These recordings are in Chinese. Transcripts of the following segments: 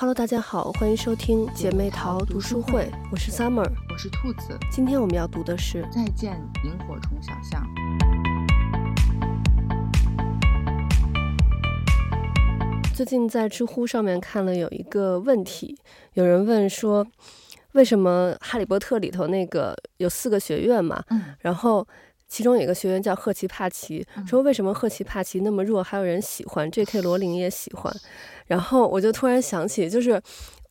Hello，大家好，欢迎收听姐妹淘读书会，我是 Summer，我是兔子。今天我们要读的是《再见，萤火虫小象》。最近在知乎上面看了有一个问题，有人问说，为什么《哈利波特》里头那个有四个学院嘛？嗯，然后其中有一个学员叫赫奇帕奇，说为什么赫奇帕奇那么弱，还有人喜欢？J.K. 罗琳也喜欢。然后我就突然想起，就是，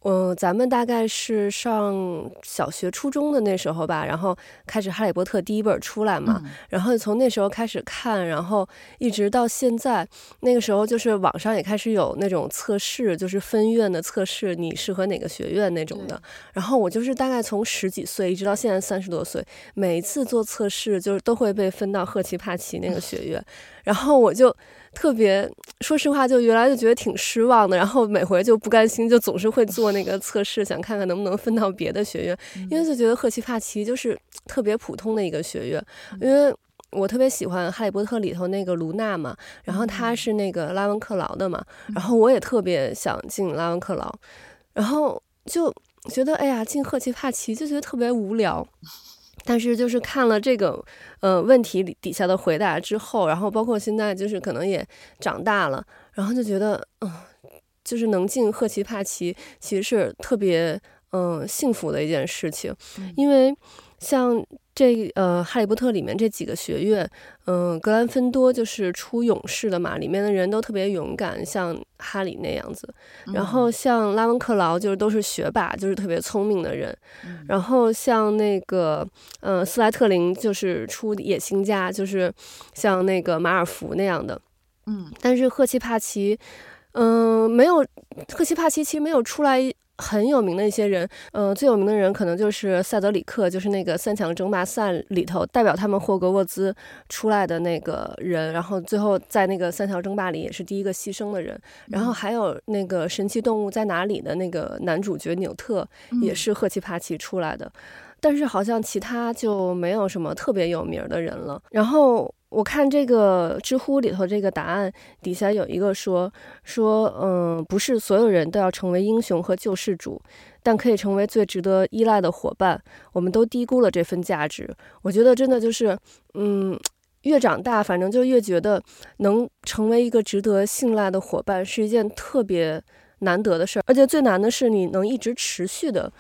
嗯，咱们大概是上小学、初中的那时候吧，然后开始《哈利波特》第一本出来嘛，嗯、然后从那时候开始看，然后一直到现在，那个时候就是网上也开始有那种测试，就是分院的测试，你适合哪个学院那种的。然后我就是大概从十几岁一直到现在三十多岁，每一次做测试就是都会被分到赫奇帕奇那个学院，然后我就。特别说实话，就原来就觉得挺失望的，然后每回就不甘心，就总是会做那个 测试，想看看能不能分到别的学院，因为就觉得赫奇帕奇就是特别普通的一个学院，因为我特别喜欢《哈利波特》里头那个卢娜嘛，然后她。是那个拉文克劳的嘛，然后我也特别想进拉文克劳，然后就觉得哎呀，进赫奇帕奇就觉得特别无聊。但是就是看了这个，呃，问题里底下的回答之后，然后包括现在就是可能也长大了，然后就觉得，嗯、呃，就是能进赫奇帕奇其实是特别，嗯、呃，幸福的一件事情，因为像。这呃，《哈利波特》里面这几个学院，嗯、呃，格兰芬多就是出勇士的嘛，里面的人都特别勇敢，像哈利那样子。然后像拉文克劳就是都是学霸，就是特别聪明的人。然后像那个，呃，斯莱特林就是出野心家，就是像那个马尔福那样的。嗯，但是赫奇帕奇，嗯、呃，没有赫奇帕奇其实没有出来。很有名的一些人，嗯、呃，最有名的人可能就是塞德里克，就是那个三强争霸赛里头代表他们霍格沃兹出来的那个人，然后最后在那个三强争霸里也是第一个牺牲的人。然后还有那个神奇动物在哪里的那个男主角纽特，也是赫奇帕奇出来的。但是好像其他就没有什么特别有名的人了。然后。我看这个知乎里头这个答案底下有一个说说，嗯，不是所有人都要成为英雄和救世主，但可以成为最值得依赖的伙伴。我们都低估了这份价值。我觉得真的就是，嗯，越长大，反正就越觉得能成为一个值得信赖的伙伴是一件特别难得的事儿，而且最难的是你能一直持续的。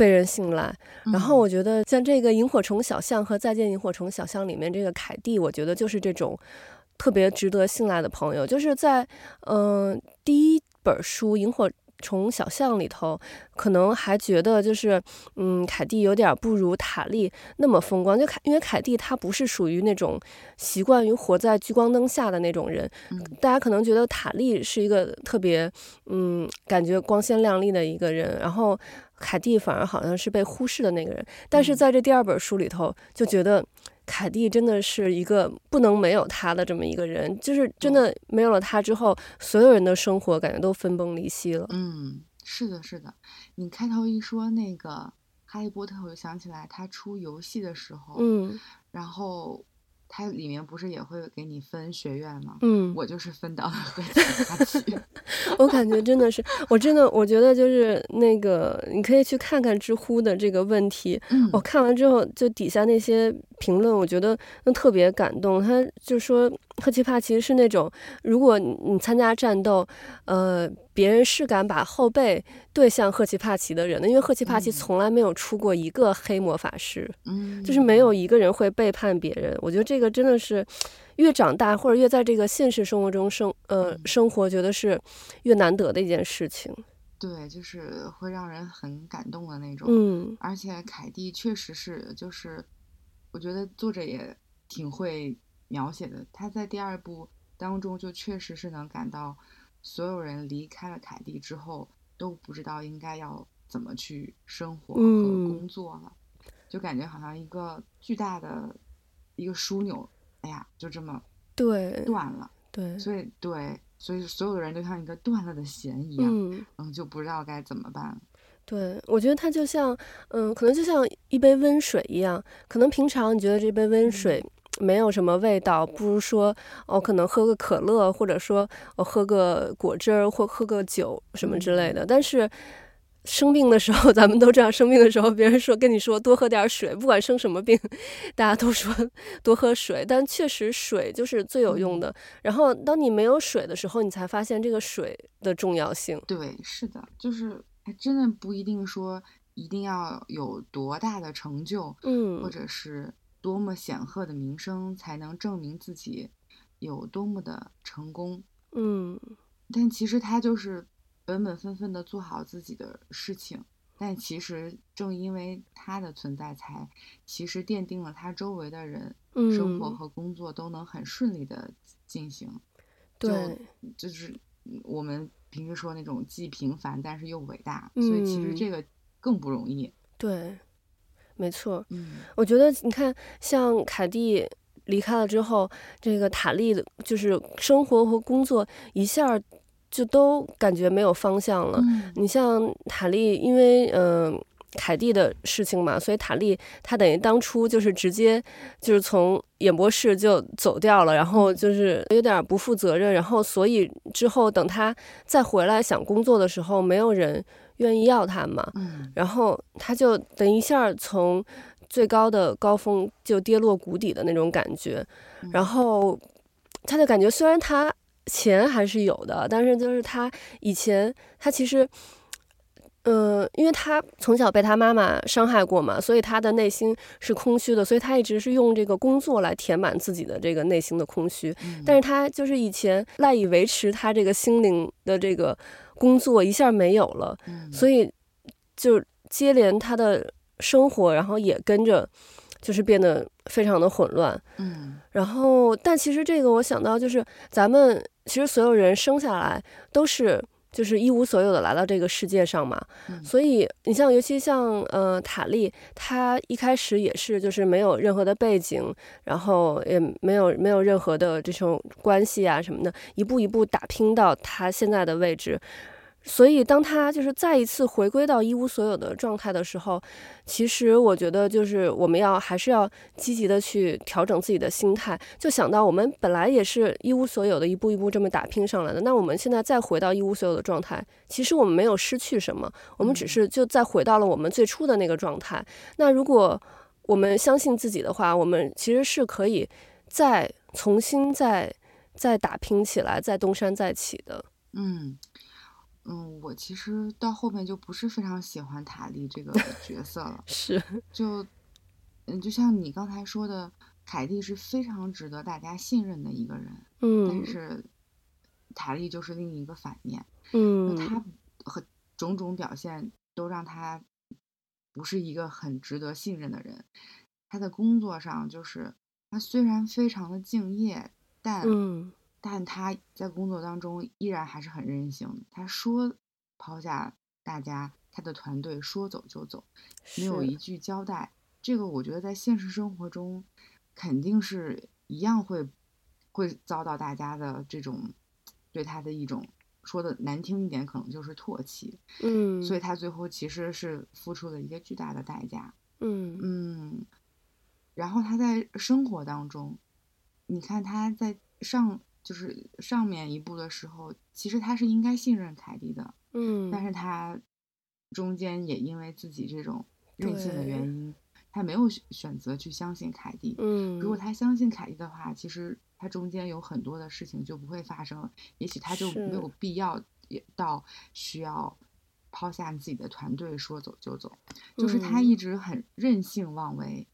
被人信赖，然后我觉得像这个《萤火虫小巷》和《再见萤火虫小巷》里面这个凯蒂，我觉得就是这种特别值得信赖的朋友。就是在嗯、呃、第一本书《萤火虫小巷》里头，可能还觉得就是嗯凯蒂有点不如塔莉那么风光，就凯因为凯蒂她不是属于那种习惯于活在聚光灯下的那种人，大家可能觉得塔莉是一个特别嗯感觉光鲜亮丽的一个人，然后。凯蒂反而好像是被忽视的那个人，但是在这第二本书里头，就觉得凯蒂真的是一个不能没有他的这么一个人，就是真的没有了他之后，所有人的生活感觉都分崩离析了。嗯，是的，是的。你开头一说那个哈利波特，我就想起来他出游戏的时候，嗯，然后。它里面不是也会给你分学院吗？嗯，我就是分到了赫奇帕奇。我感觉真的是，我真的我觉得就是那个，你可以去看看知乎的这个问题。嗯，我看完之后，就底下那些评论，我觉得都特别感动。他就说。赫奇帕奇是那种，如果你参加战斗，呃，别人是敢把后背对向赫奇帕奇的人的，因为赫奇帕奇从来没有出过一个黑魔法师，嗯，就是没有一个人会背叛别人。我觉得这个真的是，越长大或者越在这个现实生活中生，呃，生活，觉得是越难得的一件事情。对，就是会让人很感动的那种。嗯，而且凯蒂确实是，就是我觉得作者也挺会。描写的。他在第二部当中就确实是能感到，所有人离开了凯蒂之后都不知道应该要怎么去生活和工作了，嗯、就感觉好像一个巨大的一个枢纽，哎呀，就这么对断了，对，所以对，所以所有的人都像一个断了的弦一样，嗯，嗯，就不知道该怎么办。对，我觉得他就像，嗯，可能就像一杯温水一样，可能平常你觉得这杯温水。没有什么味道，不如说哦，可能喝个可乐，或者说我、哦、喝个果汁儿，或喝个酒什么之类的。但是生病的时候，咱们都这样，生病的时候，别人说跟你说多喝点水，不管生什么病，大家都说多喝水。但确实水就是最有用的。然后当你没有水的时候，你才发现这个水的重要性。对，是的，就是还真的不一定说一定要有多大的成就，嗯，或者是。多么显赫的名声才能证明自己有多么的成功？嗯，但其实他就是本本分分的做好自己的事情。但其实正因为他的存在，才其实奠定了他周围的人生活和工作都能很顺利的进行。对，就，就是我们平时说那种既平凡但是又伟大，所以其实这个更不容易。对。没错，嗯，我觉得你看，像凯蒂离开了之后，这个塔利的，就是生活和工作一下就都感觉没有方向了。嗯，你像塔利，因为嗯、呃、凯蒂的事情嘛，所以塔莉她等于当初就是直接就是从演播室就走掉了，然后就是有点不负责任，然后所以之后等他再回来想工作的时候，没有人。愿意要他嘛？嗯，然后他就等一下从最高的高峰就跌落谷底的那种感觉，嗯，然后他就感觉虽然他钱还是有的，但是就是他以前他其实，嗯、呃，因为他从小被他妈妈伤害过嘛，所以他的内心是空虚的，所以他一直是用这个工作来填满自己的这个内心的空虚。嗯，但是他就是以前赖以维持他这个心灵的这个。工作一下没有了，所以就接连他的生活，然后也跟着就是变得非常的混乱。嗯，然后但其实这个我想到就是咱们其实所有人生下来都是就是一无所有的来到这个世界上嘛，所以你像尤其像呃塔利，他一开始也是就是没有任何的背景，然后也没有没有任何的这种关系啊什么的，一步一步打拼到他现在的位置。所以，当他就是再一次回归到一无所有的状态的时候，其实我觉得就是我们要还是要积极的去调整自己的心态。就想到我们本来也是一无所有的，一步一步这么打拼上来的。那我们现在再回到一无所有的状态，其实我们没有失去什么，我们只是就再回到了我们最初的那个状态。那如果我们相信自己的话，我们其实是可以再重新再再打拼起来，再东山再起的。嗯。嗯，我其实到后面就不是非常喜欢塔莉这个 角色了。是，就，嗯，就像你刚才说的，凯蒂是非常值得大家信任的一个人。嗯，但是塔莉就是另一个反面。嗯，他和种种表现都让他不是一个很值得信任的人。他的工作上，就是他虽然非常的敬业，但嗯。但他在工作当中依然还是很任性。他说抛下大家，他的团队说走就走，没有一句交代。这个我觉得在现实生活中肯定是一样会会遭到大家的这种对他的一种说的难听一点，可能就是唾弃。嗯，所以他最后其实是付出了一个巨大的代价。嗯嗯，然后他在生活当中，你看他在上。就是上面一步的时候，其实他是应该信任凯蒂的，嗯，但是他中间也因为自己这种任性的原因，他没有选择去相信凯蒂。嗯，如果他相信凯蒂的话，其实他中间有很多的事情就不会发生，也许他就没有必要也到需要抛下自己的团队说走就走。就是他一直很任性妄为。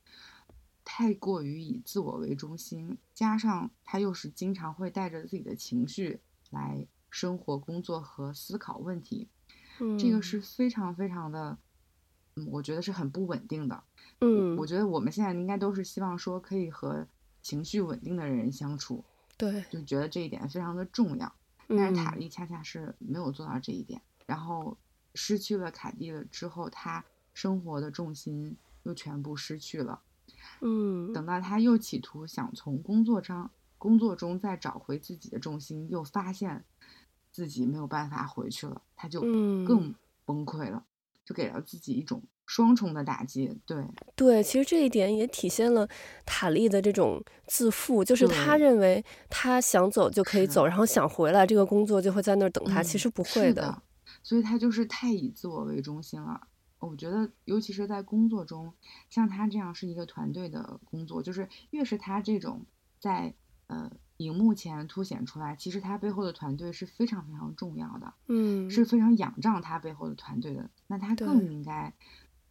太过于以自我为中心，加上他又是经常会带着自己的情绪来生活、工作和思考问题，嗯，这个是非常非常的，嗯，我觉得是很不稳定的。嗯，我觉得我们现在应该都是希望说可以和情绪稳定的人相处，对，就觉得这一点非常的重要。但是塔莉恰恰是没有做到这一点，然后失去了凯蒂了之后，他生活的重心又全部失去了。嗯，等到他又企图想从工作上工作中再找回自己的重心，又发现自己没有办法回去了，他就更崩溃了，就给了自己一种双重的打击。对对，其实这一点也体现了塔利的这种自负，就是他认为他想走就可以走，然后想回来，这个工作就会在那儿等他。嗯、其实不会的，的，所以他就是太以自我为中心了。我觉得，尤其是在工作中，像他这样是一个团队的工作，就是越是他这种在呃荧幕前凸显出来，其实他背后的团队是非常非常重要的，嗯，是非常仰仗他背后的团队的。那他更应该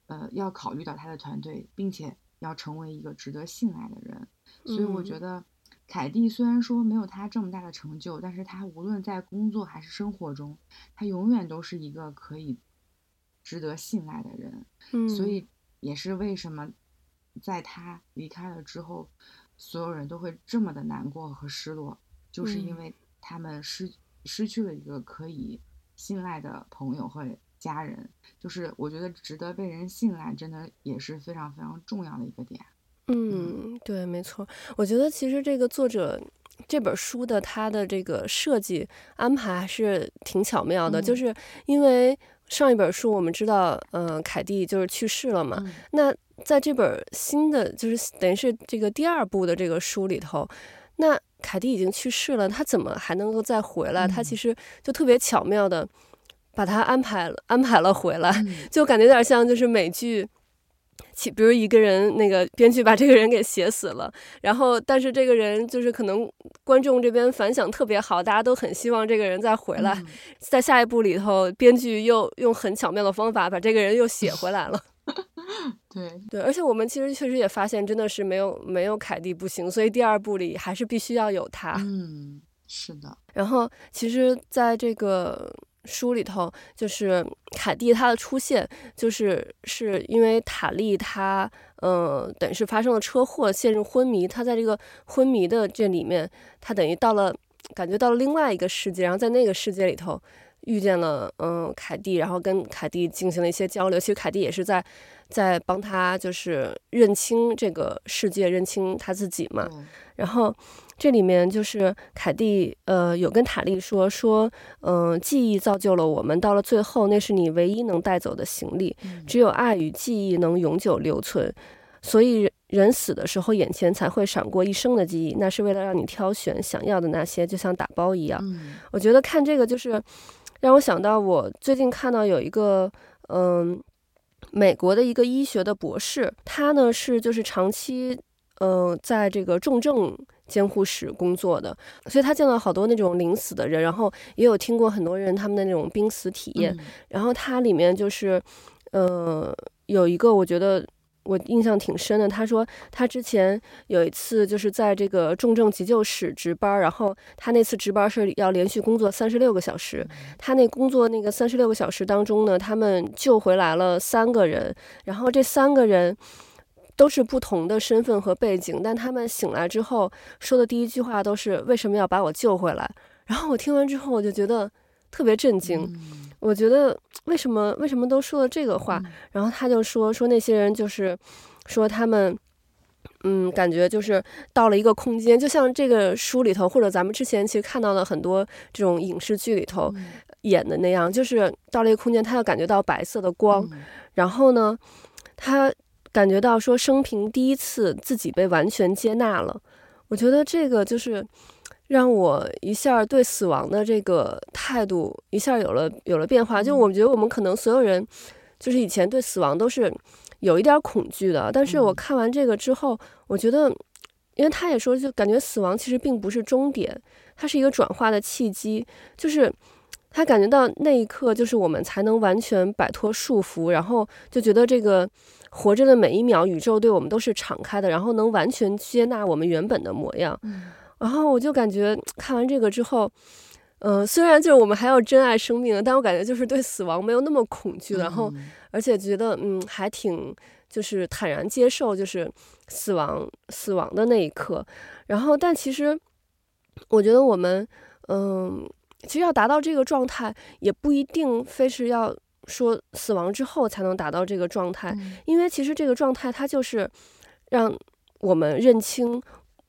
呃要考虑到他的团队，并且要成为一个值得信赖的人。所以我觉得，凯蒂虽然说没有他这么大的成就，但是他无论在工作还是生活中，他永远都是一个可以。值得信赖的人，嗯，所以也是为什么在他离开了之后，所有人都会这么的难过和失落，就是因为他们失失去了一个可以信赖的朋友和家人，就是我觉得值得被人信赖，真的也是非常非常重要的一个点。嗯，对，没错，我觉得其实这个作者这本书的它的这个设计安排还是挺巧妙的，嗯，就是因为。上一本书我们知道，嗯、呃，凯蒂就是去世了嘛。嗯、那在这本新的，就是等于是这个第二部的这个书里头，那凯蒂已经去世了，他怎么还能够再回来？他、嗯、其实就特别巧妙的把他安排了，安排了回来，嗯、就感觉有点像就是美剧。其比如一个人，那个编剧把这个人给写死了，然后但是这个人就是可能观众这边反响特别好，大家都很希望这个人再回来，嗯、在下一部里头，编剧又用很巧妙的方法把这个人又写回来了。对对，而且我们其实确实也发现，真的是没有没有凯蒂不行，所以第二部里还是必须要有他。嗯，是的。然后其实在这个。书里头就是凯蒂她的出现，就是是因为塔莉她，嗯，等于是发生了车祸，陷入昏迷。她在这个昏迷的这里面，她等于到了，感觉到了另外一个世界，然后在那个世界里头遇见了，嗯，凯蒂，然后跟凯蒂进行了一些交流。其实凯蒂也是在在帮他，就是认清这个世界，认清他自己嘛。然后。这里面就是凯蒂，呃，有跟塔莉说说，嗯、呃，记忆造就了我们，到了最后，那是你唯一能带走的行李。只有爱与记忆能永久留存，所以人死的时候，眼前才会闪过一生的记忆，那是为了让你挑选想要的那些，就像打包一样。我觉得看这个就是让我想到，我最近看到有一个，嗯、呃，美国的一个医学的博士，他呢是就是长期，嗯、呃，在这个重症。监护室工作的，所以他见到好多那种临死的人，然后也有听过很多人他们的那种濒死体验。嗯、然后他里面就是，呃，有一个我觉得我印象挺深的。他说他之前有一次就是在这个重症急救室值班，然后他那次值班是要连续工作三十六个小时。他那工作那个三十六个小时当中呢，他们救回来了三个人，然后这三个人。都是不同的身份和背景，但他们醒来之后说的第一句话都是“为什么要把我救回来？”然后我听完之后，我就觉得特别震惊。我觉得为什么为什么都说了这个话？然后他就说说那些人就是说他们嗯，感觉就是到了一个空间，就像这个书里头或者咱们之前其实看到的很多这种影视剧里头演的那样，就是到了一个空间，他要感觉到白色的光，然后呢，他。感觉到说生平第一次自己被完全接纳了，我觉得这个就是让我一下对死亡的这个态度一下有了有了变化。就我觉得我们可能所有人就是以前对死亡都是有一点恐惧的，但是我看完这个之后，我觉得，因为他也说，就感觉死亡其实并不是终点，它是一个转化的契机，就是他感觉到那一刻就是我们才能完全摆脱束缚，然后就觉得这个。活着的每一秒，宇宙对我们都是敞开的，然后能完全接纳我们原本的模样。嗯、然后我就感觉看完这个之后，嗯、呃，虽然就是我们还要珍爱生命，但我感觉就是对死亡没有那么恐惧，然后而且觉得嗯还挺就是坦然接受就是死亡死亡的那一刻。然后但其实我觉得我们嗯，其实要达到这个状态，也不一定非是要。说死亡之后才能达到这个状态，因为其实这个状态它就是让我们认清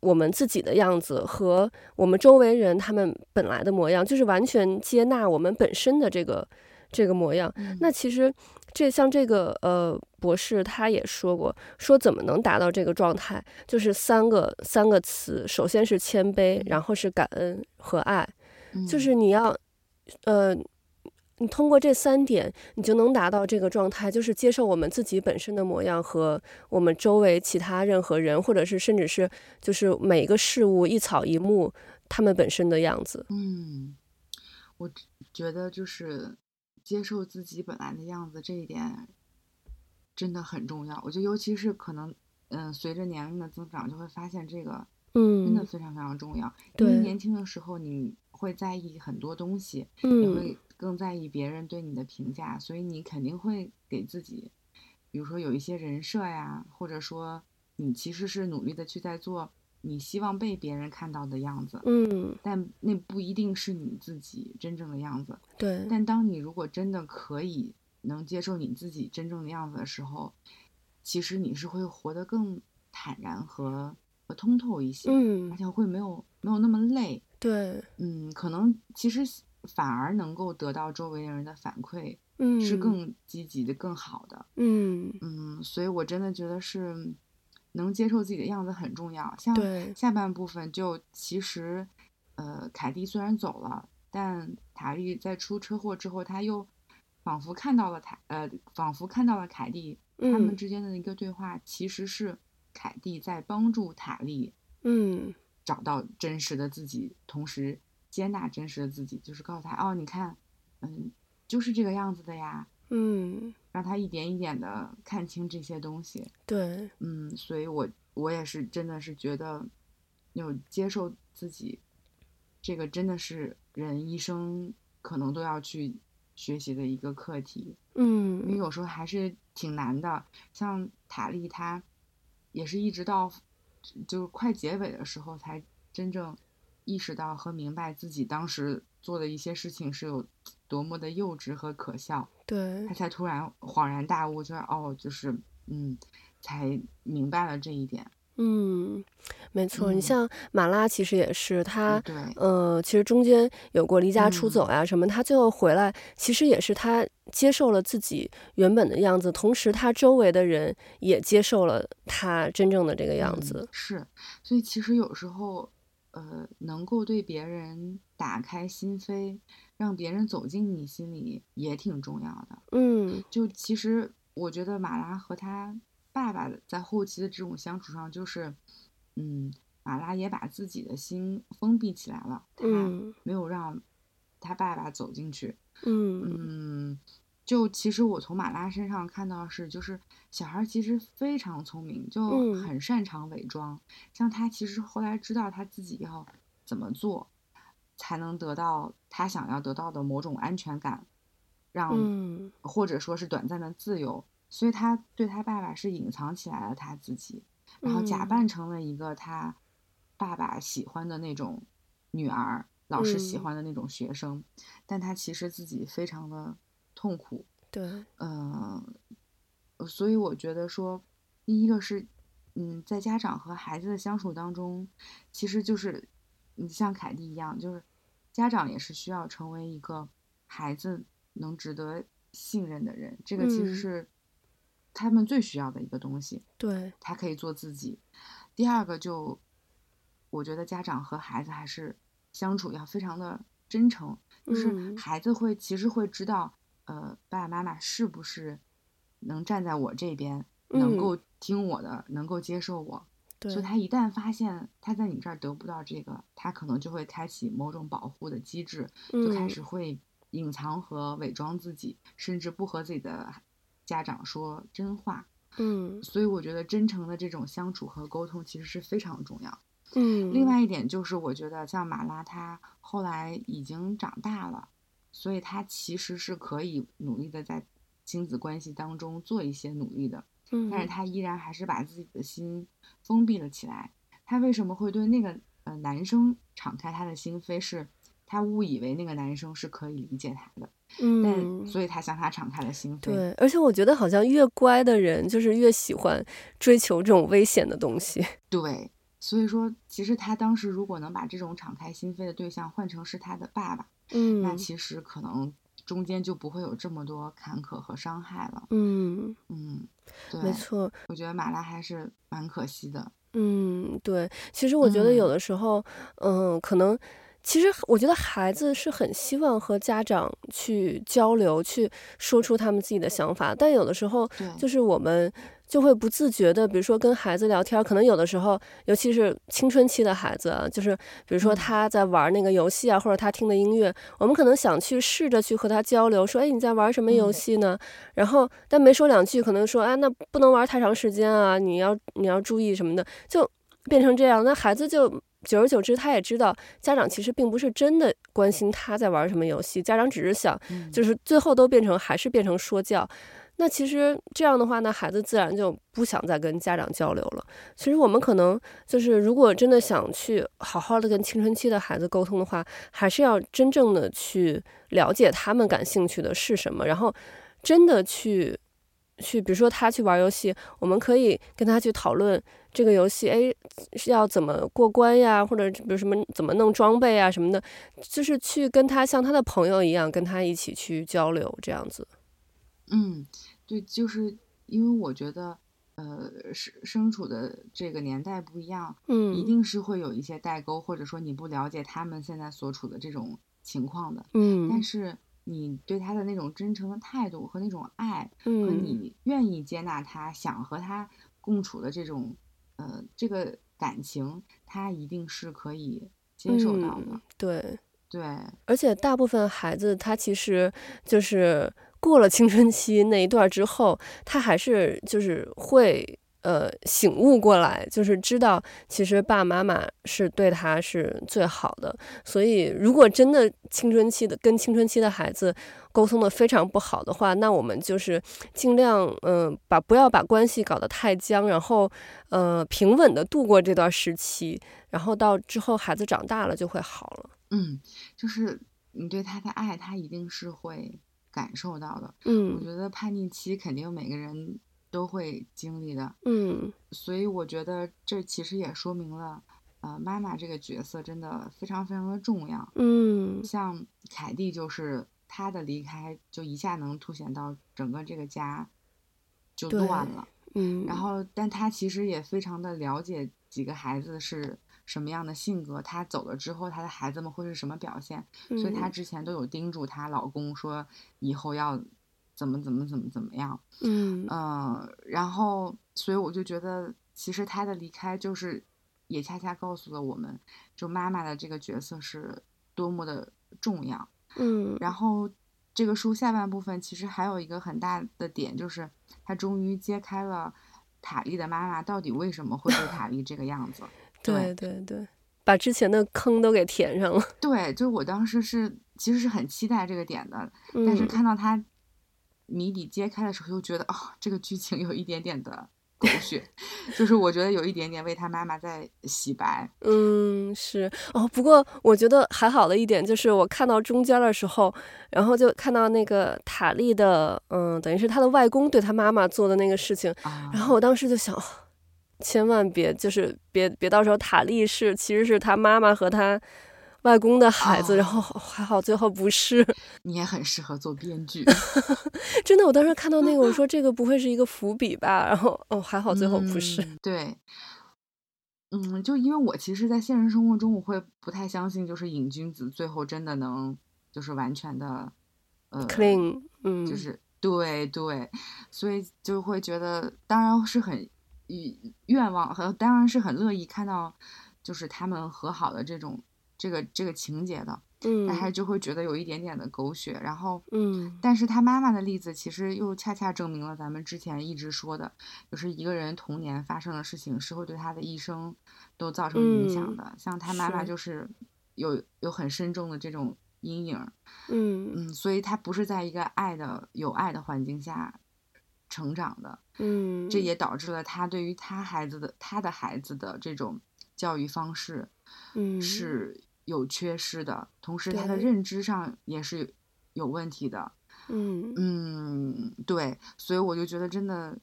我们自己的样子和我们周围人他们本来的模样，就是完全接纳我们本身的这个这个模样。那其实这像这个呃博士他也说过，说怎么能达到这个状态，就是三个三个词，首先是谦卑，然后是感恩和爱，嗯、就是你要呃，你通过这三点，你就能达到这个状态，就是接受我们自己本身的模样和我们周围其他任何人，或者是甚至是就是每一个事物一草一木他们本身的样子。嗯，我觉得就是。接受自己本来的样子，这一点真的很重要。我觉得，尤其是可能，嗯、呃，随着年龄的增长，就会发现这个，嗯，真的非常非常重要。嗯，因为年轻的时候你会在意很多东西，嗯，也会更在意别人对你的评价，所以你肯定会给自己，比如说有一些人设呀，或者说你其实是努力的去在做。你希望被别人看到的样子，嗯，但那不一定是你自己真正的样子，对。但当你如果真的可以能接受你自己真正的样子的时候，其实你是会活得更坦然和和通透一些，嗯，而且会没有没有那么累，对，嗯，可能其实反而能够得到周围的人的反馈，嗯，是更积极的、更好的，嗯。嗯，所以我真的觉得是。能接受自己的样子很重要。像下半部分就其实，呃，凯蒂虽然走了，但塔莉在出车祸之后，他又仿佛看到了塔，呃，仿佛看到了凯蒂，他们之间的一个对话，其实是凯蒂在帮助塔莉，嗯，找到真实的自己，同时接纳真实的自己，就是告诉他，哦，你看，嗯，就是这个样子的呀。嗯，让他一点一点的看清这些东西。对，嗯，所以我我也是真的是觉得，有接受自己，这个真的是人一生可能都要去学习的一个课题。嗯，因为有时候还是挺难的。像塔莉，她也是一直到就是快结尾的时候，才真正意识到和明白自己当时做的一些事情是有多么的幼稚和可笑。对，他才突然恍然大悟，就是哦，就是嗯，才明白了这一点。嗯，没错。嗯、你像马拉，其实也是他，对，呃，其实中间有过离家出走呀什么，嗯、他最后回来，其实也是他接受了自己原本的样子，同时他周围的人也接受了他真正的这个样子。嗯、是，所以其实有时候，呃，能够对别人打开心扉。让别人走进你心里也挺重要的。嗯，就其实我觉得马拉和他爸爸在后期的这种相处上，就是，嗯，马拉也把自己的心封闭起来了，他没有让他爸爸走进去。嗯嗯，就其实我从马拉身上看到的是，就是小孩其实非常聪明，就很擅长伪装。像他其实后来知道他自己要怎么做。才能得到他想要得到的某种安全感，让、嗯、或者说是短暂的自由，所以他对他爸爸是隐藏起来了他自己，然后假扮成了一个他爸爸喜欢的那种女儿，老师喜欢的那种学生，嗯、但他其实自己非常的痛苦。对，嗯、呃，所以我觉得说，第一个是，嗯，在家长和孩子的相处当中，其实就是。你像凯蒂一样，就是家长也是需要成为一个孩子能值得信任的人，这个其实是他们最需要的一个东西。对，他可以做自己。第二个就，我觉得家长和孩子还是相处要非常的真诚，就是孩子会其实会知道，呃，爸爸妈妈是不是能站在我这边，能够听我的，能够接受我。所以他一旦发现他在你这儿得不到这个，他可能就会开启某种保护的机制，就开始会隐藏和伪装自己，嗯、甚至不和自己的家长说真话。嗯，所以我觉得真诚的这种相处和沟通其实是非常重要。嗯，另外一点就是，我觉得像马拉，他后来已经长大了，所以他其实是可以努力的在亲子关系当中做一些努力的。嗯但是他依然还是把自己的心封闭了起来。他为什么会对那个呃男生敞开他的心扉？是他误以为那个男生是可以理解他的，嗯，所以他向他敞开了心扉。对，而且我觉得好像越乖的人，就是越喜欢追求这种危险的东西。对，所以说其实他当时如果能把这种敞开心扉的对象换成是他的爸爸，嗯，那其实可能中间就不会有这么多坎坷和伤害了。嗯嗯，对，没错，我觉得马拉还是蛮可惜的。嗯，对，其实我觉得有的时候，嗯，呃，可能。其实我觉得孩子是很希望和家长去交流，去说出他们自己的想法，但有的时候就是我们就会不自觉的，比如说跟孩子聊天，可能有的时候，尤其是青春期的孩子啊，就是比如说他在玩那个游戏啊，或者他听的音乐，我们可能想去试着去和他交流，说，哎，你在玩什么游戏呢？然后但没说两句，可能说，哎，那不能玩太长时间啊，你要你要注意什么的，就变成这样，那孩子就。久而久之，他也知道家长其实并不是真的关心他在玩什么游戏，家长只是想，就是最后都变成还是变成说教。那其实这样的话呢，孩子自然就不想再跟家长交流了。其实我们可能就是，如果真的想去好好的跟青春期的孩子沟通的话，还是要真正的去了解他们感兴趣的是什么，然后真的去。去，比如说他去玩游戏，我们可以跟他去讨论这个游戏，哎，是要怎么过关呀？或者比如什么怎么弄装备啊什么的，就是去跟他像他的朋友一样，跟他一起去交流这样子。嗯，对，就是因为我觉得，呃，身身处的这个年代不一样，嗯，一定是会有一些代沟，或者说你不了解他们现在所处的这种情况的，嗯，但是。你对他的那种真诚的态度和那种爱，和你愿意接纳他，想和他共处的这种，呃，这个感情，他一定是可以接受到的。嗯、对对，而且大部分孩子他其实就是过了青春期那一段之后，他还是就是会。呃，醒悟过来，就是知道其实爸爸妈妈是对他是最好的。所以，如果真的青春期的跟青春期的孩子沟通的非常不好的话，那我们就是尽量嗯、呃，把不要把关系搞得太僵，然后呃平稳的度过这段时期，然后到之后孩子长大了就会好了。嗯，就是你对他的爱，他一定是会感受到的。嗯，我觉得叛逆期肯定每个人。都会经历的，嗯，所以我觉得这其实也说明了，呃，妈妈这个角色真的非常非常的重要，嗯，像凯蒂就是她的离开，就一下能凸显到整个这个家就乱了，嗯，然后但她其实也非常的了解几个孩子是什么样的性格，她走了之后，她的孩子们会是什么表现，嗯，所以她之前都有叮嘱她老公说以后要。怎么怎么怎么怎么样？嗯呃，然后所以我就觉得，其实他的离开就是，也恰恰告诉了我们，就妈妈的这个角色是多么的重要。嗯，然后这个书下半部分其实还有一个很大的点，就是他终于揭开了塔莉的妈妈到底为什么会对 塔莉这个样子。对对对，把之前的坑都给填上了。对，就我当时是其实是很期待这个点的，嗯、但是看到他。谜底揭开的时候，又觉得哦，这个剧情有一点点的狗血，就是我觉得有一点点为他妈妈在洗白。嗯，是哦。不过我觉得还好的一点就是，我看到中间的时候，然后就看到那个塔莉的，嗯，等于是他的外公对他妈妈做的那个事情，啊、然后我当时就想，千万别，就是别别到时候塔莉是其实是他妈妈和他。外公的孩子，哦、然后还好，最后不是。你也很适合做编剧，真的。我当时看到那个，我说 这个不会是一个伏笔吧？然后哦，还好最后不是。嗯、对，嗯，就因为我其实，在现实生活中，我会不太相信，就是瘾君子最后真的能就是完全的呃 clean，嗯，就是对对，所以就会觉得，当然是很愿望和当然是很乐意看到，就是他们和好的这种。这个这个情节的，嗯，但是就会觉得有一点点的狗血，然后，嗯，但是他妈妈的例子其实又恰恰证明了咱们之前一直说的，就是一个人童年发生的事情是会对他的一生都造成影响的。嗯，像他妈妈就是有有很深重的这种阴影，嗯。嗯，所以他不是在一个爱的有爱的环境下成长的，嗯，这。也导致了他对于他孩子的他的孩子的这种教育方式，嗯，是。有缺失的，同时他的认知上也是有问题的。嗯嗯，对，所以我就觉得真的，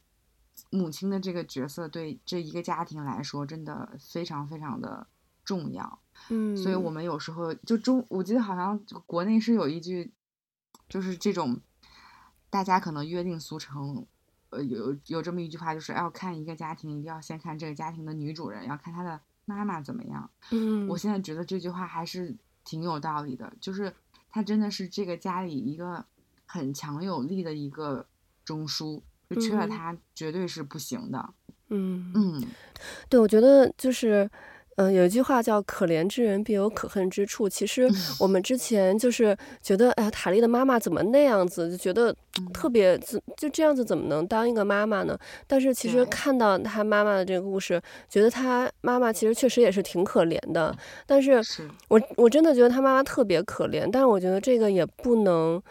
母亲的这个角色对这一个家庭来说真的非常非常的重要。嗯，所以我们有时候就中，我记得好像国内是有一句就是这种大家可能约定俗成，呃，有有这么一句话，就是要看一个家庭，一定要先看这个家庭的女主人，要看她的妈妈怎么样。嗯，我现在觉得这句话还是挺有道理的，就是他真的是这个家里一个很强有力的一个中枢，就缺了他绝对是不行的。嗯嗯，对，我觉得就是。嗯，有一句话叫“可怜之人必有可恨之处”。其实我们之前就是觉得，哎呀，塔莉的妈妈怎么那样子，就觉得特别，就这样子怎么能当一个妈妈呢？但是其实看到她妈妈的这个故事，觉得她妈妈其实确实也是挺可怜的。但是我我真的觉得她妈妈特别可怜，但是我觉得这个也不能，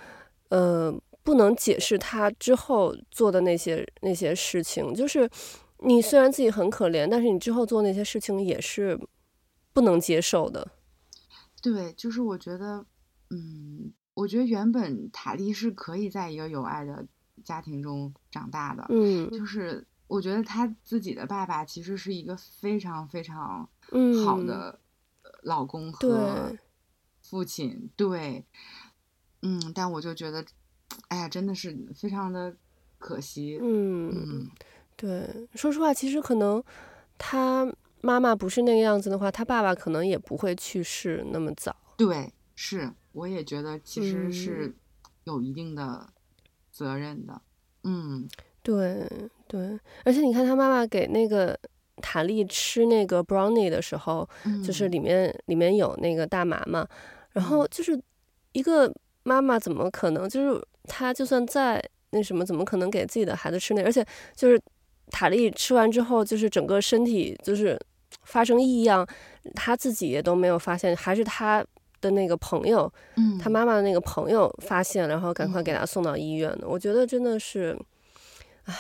呃，不能解释她之后做的那些那些事情，就是。你虽然自己很可怜，但是你之后做那些事情也是不能接受的。对，就是我觉得，嗯，我觉得原本塔莉是可以在一个有爱的家庭中长大的。嗯，就是我觉得他自己的爸爸其实是一个非常非常好的老公和父亲。嗯、对，对，嗯，但我就觉得，哎呀，真的是非常的可惜。嗯。嗯对，说实话，其实可能他妈妈不是那个样子的话，他爸爸可能也不会去世那么早。对，是，我也觉得其实是有一定的责任的。嗯，嗯对对，而且你看他妈妈给那个塔莉吃那个 brownie 的时候，嗯、就是里面里面有那个大麻嘛，然后就是一个妈妈怎么可能，就是她就算再那什么，怎么可能给自己的孩子吃那个？而且就是。塔莉吃完之后，就是整个身体就是发生异样，他自己也都没有发现，还是他的那个朋友，嗯，他妈妈的那个朋友发现，然后赶快给他送到医院的。嗯，我觉得真的是，唉，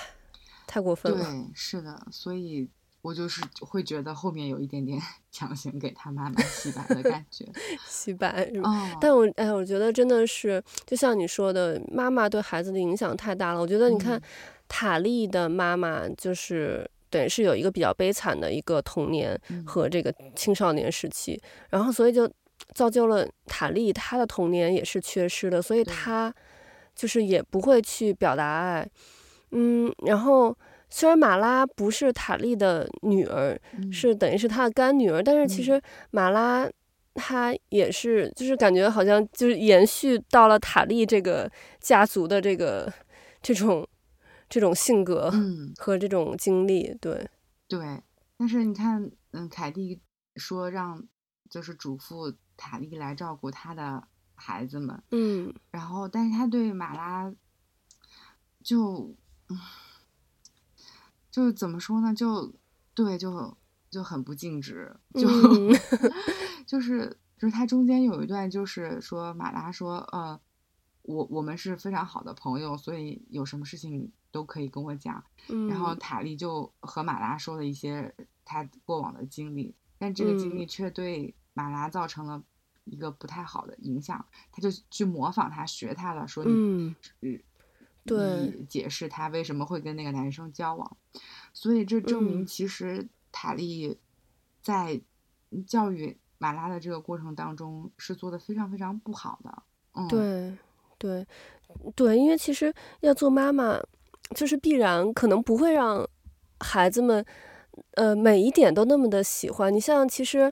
太过分了。对，是的，所以我就是会觉得后面有一点点 强行给他妈妈洗白的感觉，洗白是吧？哦，但我哎，我觉得真的是，就像你说的，妈妈对孩子的影响太大了。我觉得你看。嗯塔莉的妈妈就是等于是有一个比较悲惨的一个童年和这个青少年时期，嗯、然后所以就造就了塔莉，她的童年也是缺失的，所以她就是也不会去表达爱。嗯，然后虽然马拉不是塔莉的女儿，嗯、是等于是她的干女儿，但是其实马拉她也是，就是感觉好像就是延续到了塔莉这个家族的这个这种。这种性格，嗯，和这种经历，嗯、对，对。但是你看，嗯，凯蒂说让就是嘱咐塔莉来照顾他的孩子们，嗯，然后但是他对马拉就，就怎么说呢？就对，就就很不尽职，就、嗯、就是就是他中间有一段就是说马拉说，呃，我我们是非常好的朋友，所以有什么事情。都可以跟我讲，然后塔莉就和马拉说了一些他过往的经历，但这个经历却对马拉造成了一个不太好的影响，他就去模仿他，学他了，说你，嗯，对，你。解释他为什么会跟那个男生交往，所以这证明其实塔莉在教育马拉的这个过程当中是做的非常非常不好的，嗯，对，对，对，因为其实要做妈妈。就是必然可能不会让孩子们，呃，每一点都那么的喜欢。你像其实，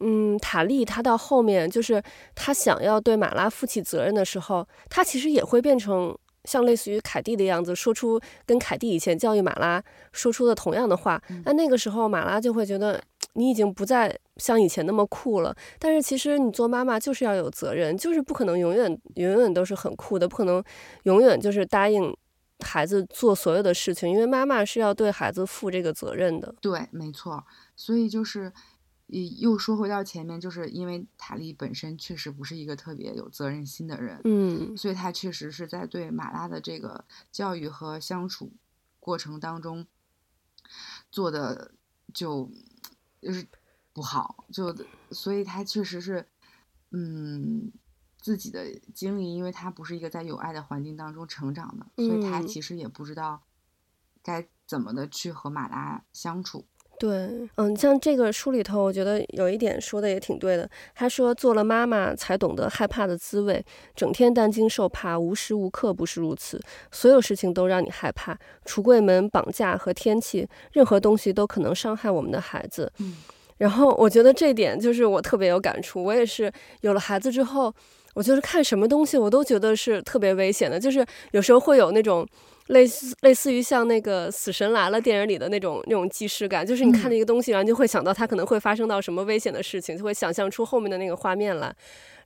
嗯，塔莉她到后面就是她想要对马拉负起责任的时候，她其实也会变成像类似于凯蒂的样子，说出跟凯蒂以前教育马拉说出的同样的话。那那个时候马拉就会觉得你已经不再像以前那么酷了。但是其实你做妈妈就是要有责任，就是不可能永远永远都是很酷的，不可能永远就是答应。孩子做所有的事情，因为妈妈是要对孩子负这个责任的。对，没错。所以就是，又说回到前面，就是因为塔莉本身确实不是一个特别有责任心的人，嗯，所以他确实是在对马拉的这个教育和相处过程当中做的就就是不好，就所以他确实是，嗯。自己的经历，因为他不是一个在有爱的环境当中成长的，嗯、所以他其实也不知道该怎么的去和马拉相处。对，嗯，像这个书里头，我觉得有一点说的也挺对的。他说，做了妈妈才懂得害怕的滋味，整天担惊受怕，无时无刻不是如此。所有事情都让你害怕，橱柜门、绑架和天气，任何东西都可能伤害我们的孩子。嗯，然后我觉得这点就是我特别有感触。我也是有了孩子之后，我就是看什么东西我都觉得是特别危险的，就是有时候会有那种。类似类似于像那个《死神来了》电影里的那种那种既视感，就是你看了一个东西，然后就会想到它可能会发生到什么危险的事情，就会想象出后面的那个画面来。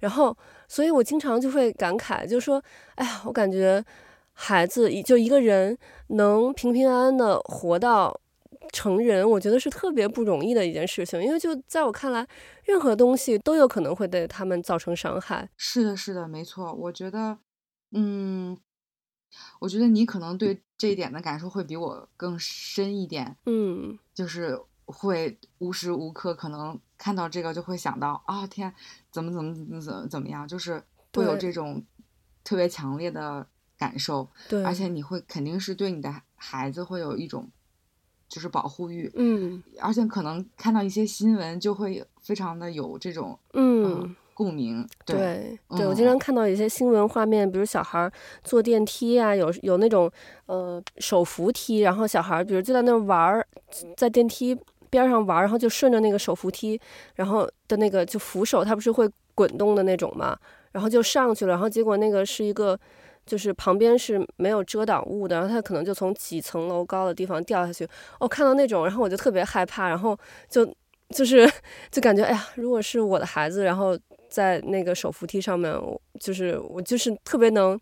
然后，所以我经常就会感慨，就是说，哎呀，我感觉孩子就一个人能平平安安的活到成人，我觉得是特别不容易的一件事情。因为就在我看来，任何东西都有可能会对他们造成伤害。是的，是的，没错。我觉得，嗯。我觉得你可能对这一点的感受会比我更深一点，嗯，就是会无时无刻可能看到这个就会想到啊，天，怎么怎么怎么怎么怎么样，就是会有这种特别强烈的感受，对，而且你会肯定是对你的孩子会有一种就是保护欲，嗯，而且可能看到一些新闻就会非常的有这种，嗯。嗯共鸣，对对，对，我经常看到一些新闻画面，嗯、比如小孩坐电梯啊，有有那种呃手扶梯，然后小孩比如就在那玩儿，在电梯边上玩，然后就顺着那个手扶梯，然后的那个就扶手，它不是会滚动的那种嘛，然后就上去了，然后结果那个是一个就是旁边是没有遮挡物的，然后他可能就从几层楼高的地方掉下去，哦，看到那种，然后我就特别害怕，然后就就是 就感觉哎呀，如果是我的孩子，然后。在那个手扶梯上面，我就是我就是特别能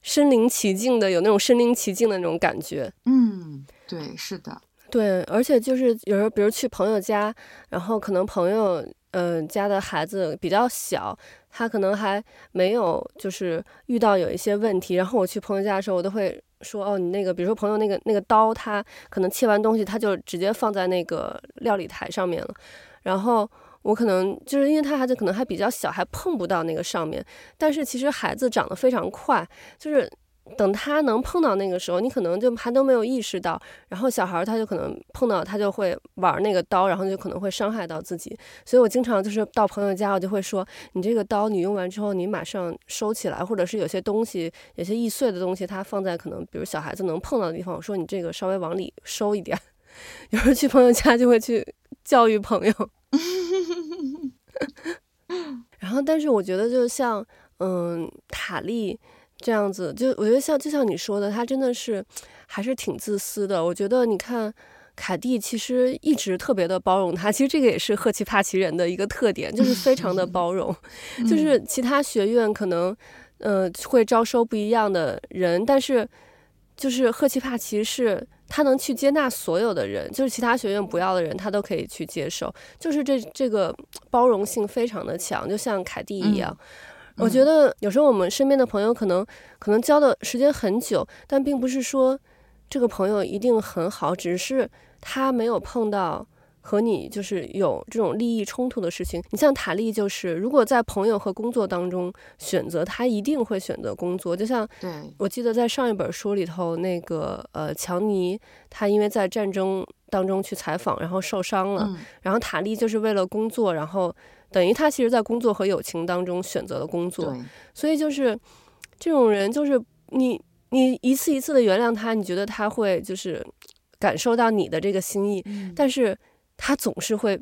身临其境的，有那种身临其境的那种感觉。嗯，对，是的，对，而且就是有时候，比如去朋友家，然后可能朋友嗯、呃、家的孩子比较小，他可能还没有就是遇到有一些问题，然后我去朋友家的时候，我都会说哦，你那个比如说朋友那个那个刀，他可能切完东西，他就直接放在那个料理台上面了，然后。我可能就是因为他孩子可能还比较小，还碰不到那个上面。但是其实孩子长得非常快，就是等他能碰到那个时候，你可能就还都没有意识到。然后小孩他就可能碰到，他就会玩那个刀，然后就可能会伤害到自己。所以我经常就是到朋友家，我就会说：“你这个刀你用完之后，你马上收起来，或者是有些东西，有些易碎的东西，它放在可能比如小孩子能碰到的地方，我说你这个稍微往里收一点。”有时候去朋友家就会去教育朋友。然后，但是我觉得，就像嗯，塔莉这样子，就我觉得像就像你说的，他真的是还是挺自私的。我觉得你看，凯蒂其实一直特别的包容他，其实这个也是赫奇帕奇人的一个特点，就是非常的包容。就是其他学院可能呃会招收不一样的人，但是就是赫奇帕奇是。他能去接纳所有的人，就是其他学院不要的人，他都可以去接受。就是这这个包容性非常的强，就像凯蒂一样。我觉得有时候我们身边的朋友可能可能交的时间很久，但并不是说这个朋友一定很好，只是他没有碰到。和你就是有这种利益冲突的事情，你像塔利，就是如果在朋友和工作当中选择，他一定会选择工作。就像，对，我记得在上一本书里头，那个呃乔尼，他因为在战争当中去采访，然后受伤了，嗯、然后塔利就是为了工作，然后等于他其实在工作和友情当中选择了工作。所以就是这种人，就是你你一次一次的原谅他，你觉得他会就是感受到你的这个心意，嗯、但是。他总是会，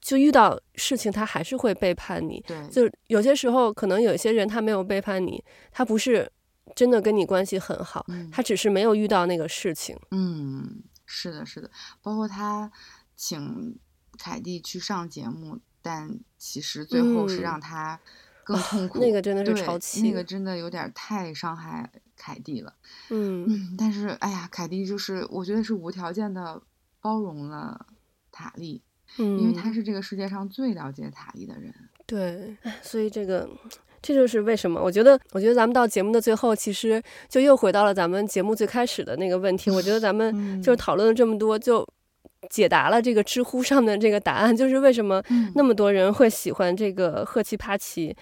就遇到事情，他还是会背叛你。对，就有些时候，可能有些人他没有背叛你，他不是真的跟你关系很好，嗯、他只是没有遇到那个事情。嗯，是的，是的。包括他请凯蒂去上节目，但其实最后是让他更痛苦。嗯哦、那个真的是超气，那个真的有点太伤害凯蒂了。嗯嗯，但是哎呀，凯蒂就是我觉得是无条件的包容了。塔利，嗯，因为他是这个世界上最了解塔利的人。对，所以这个，这就是为什么我觉得，我觉得咱们到节目的最后，其实就又回到了咱们节目最开始的那个问题。我觉得咱们就是讨论了这么多，就解答了这个知乎上的这个答案，就是为什么那么多人会喜欢这个赫奇帕奇。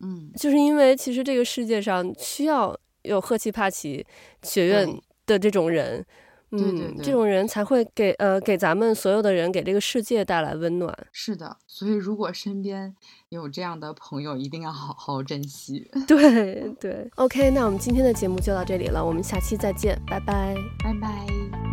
嗯，就是因为其实这个世界上需要有赫奇帕奇学院的这种人。嗯，对对对，这种人才会给呃给咱们所有的人给这个世界带来温暖。是的，所以如果身边有这样的朋友，一定要好好珍惜。对对，OK，那我们今天的节目就到这里了，我们下期再见，拜拜，拜拜。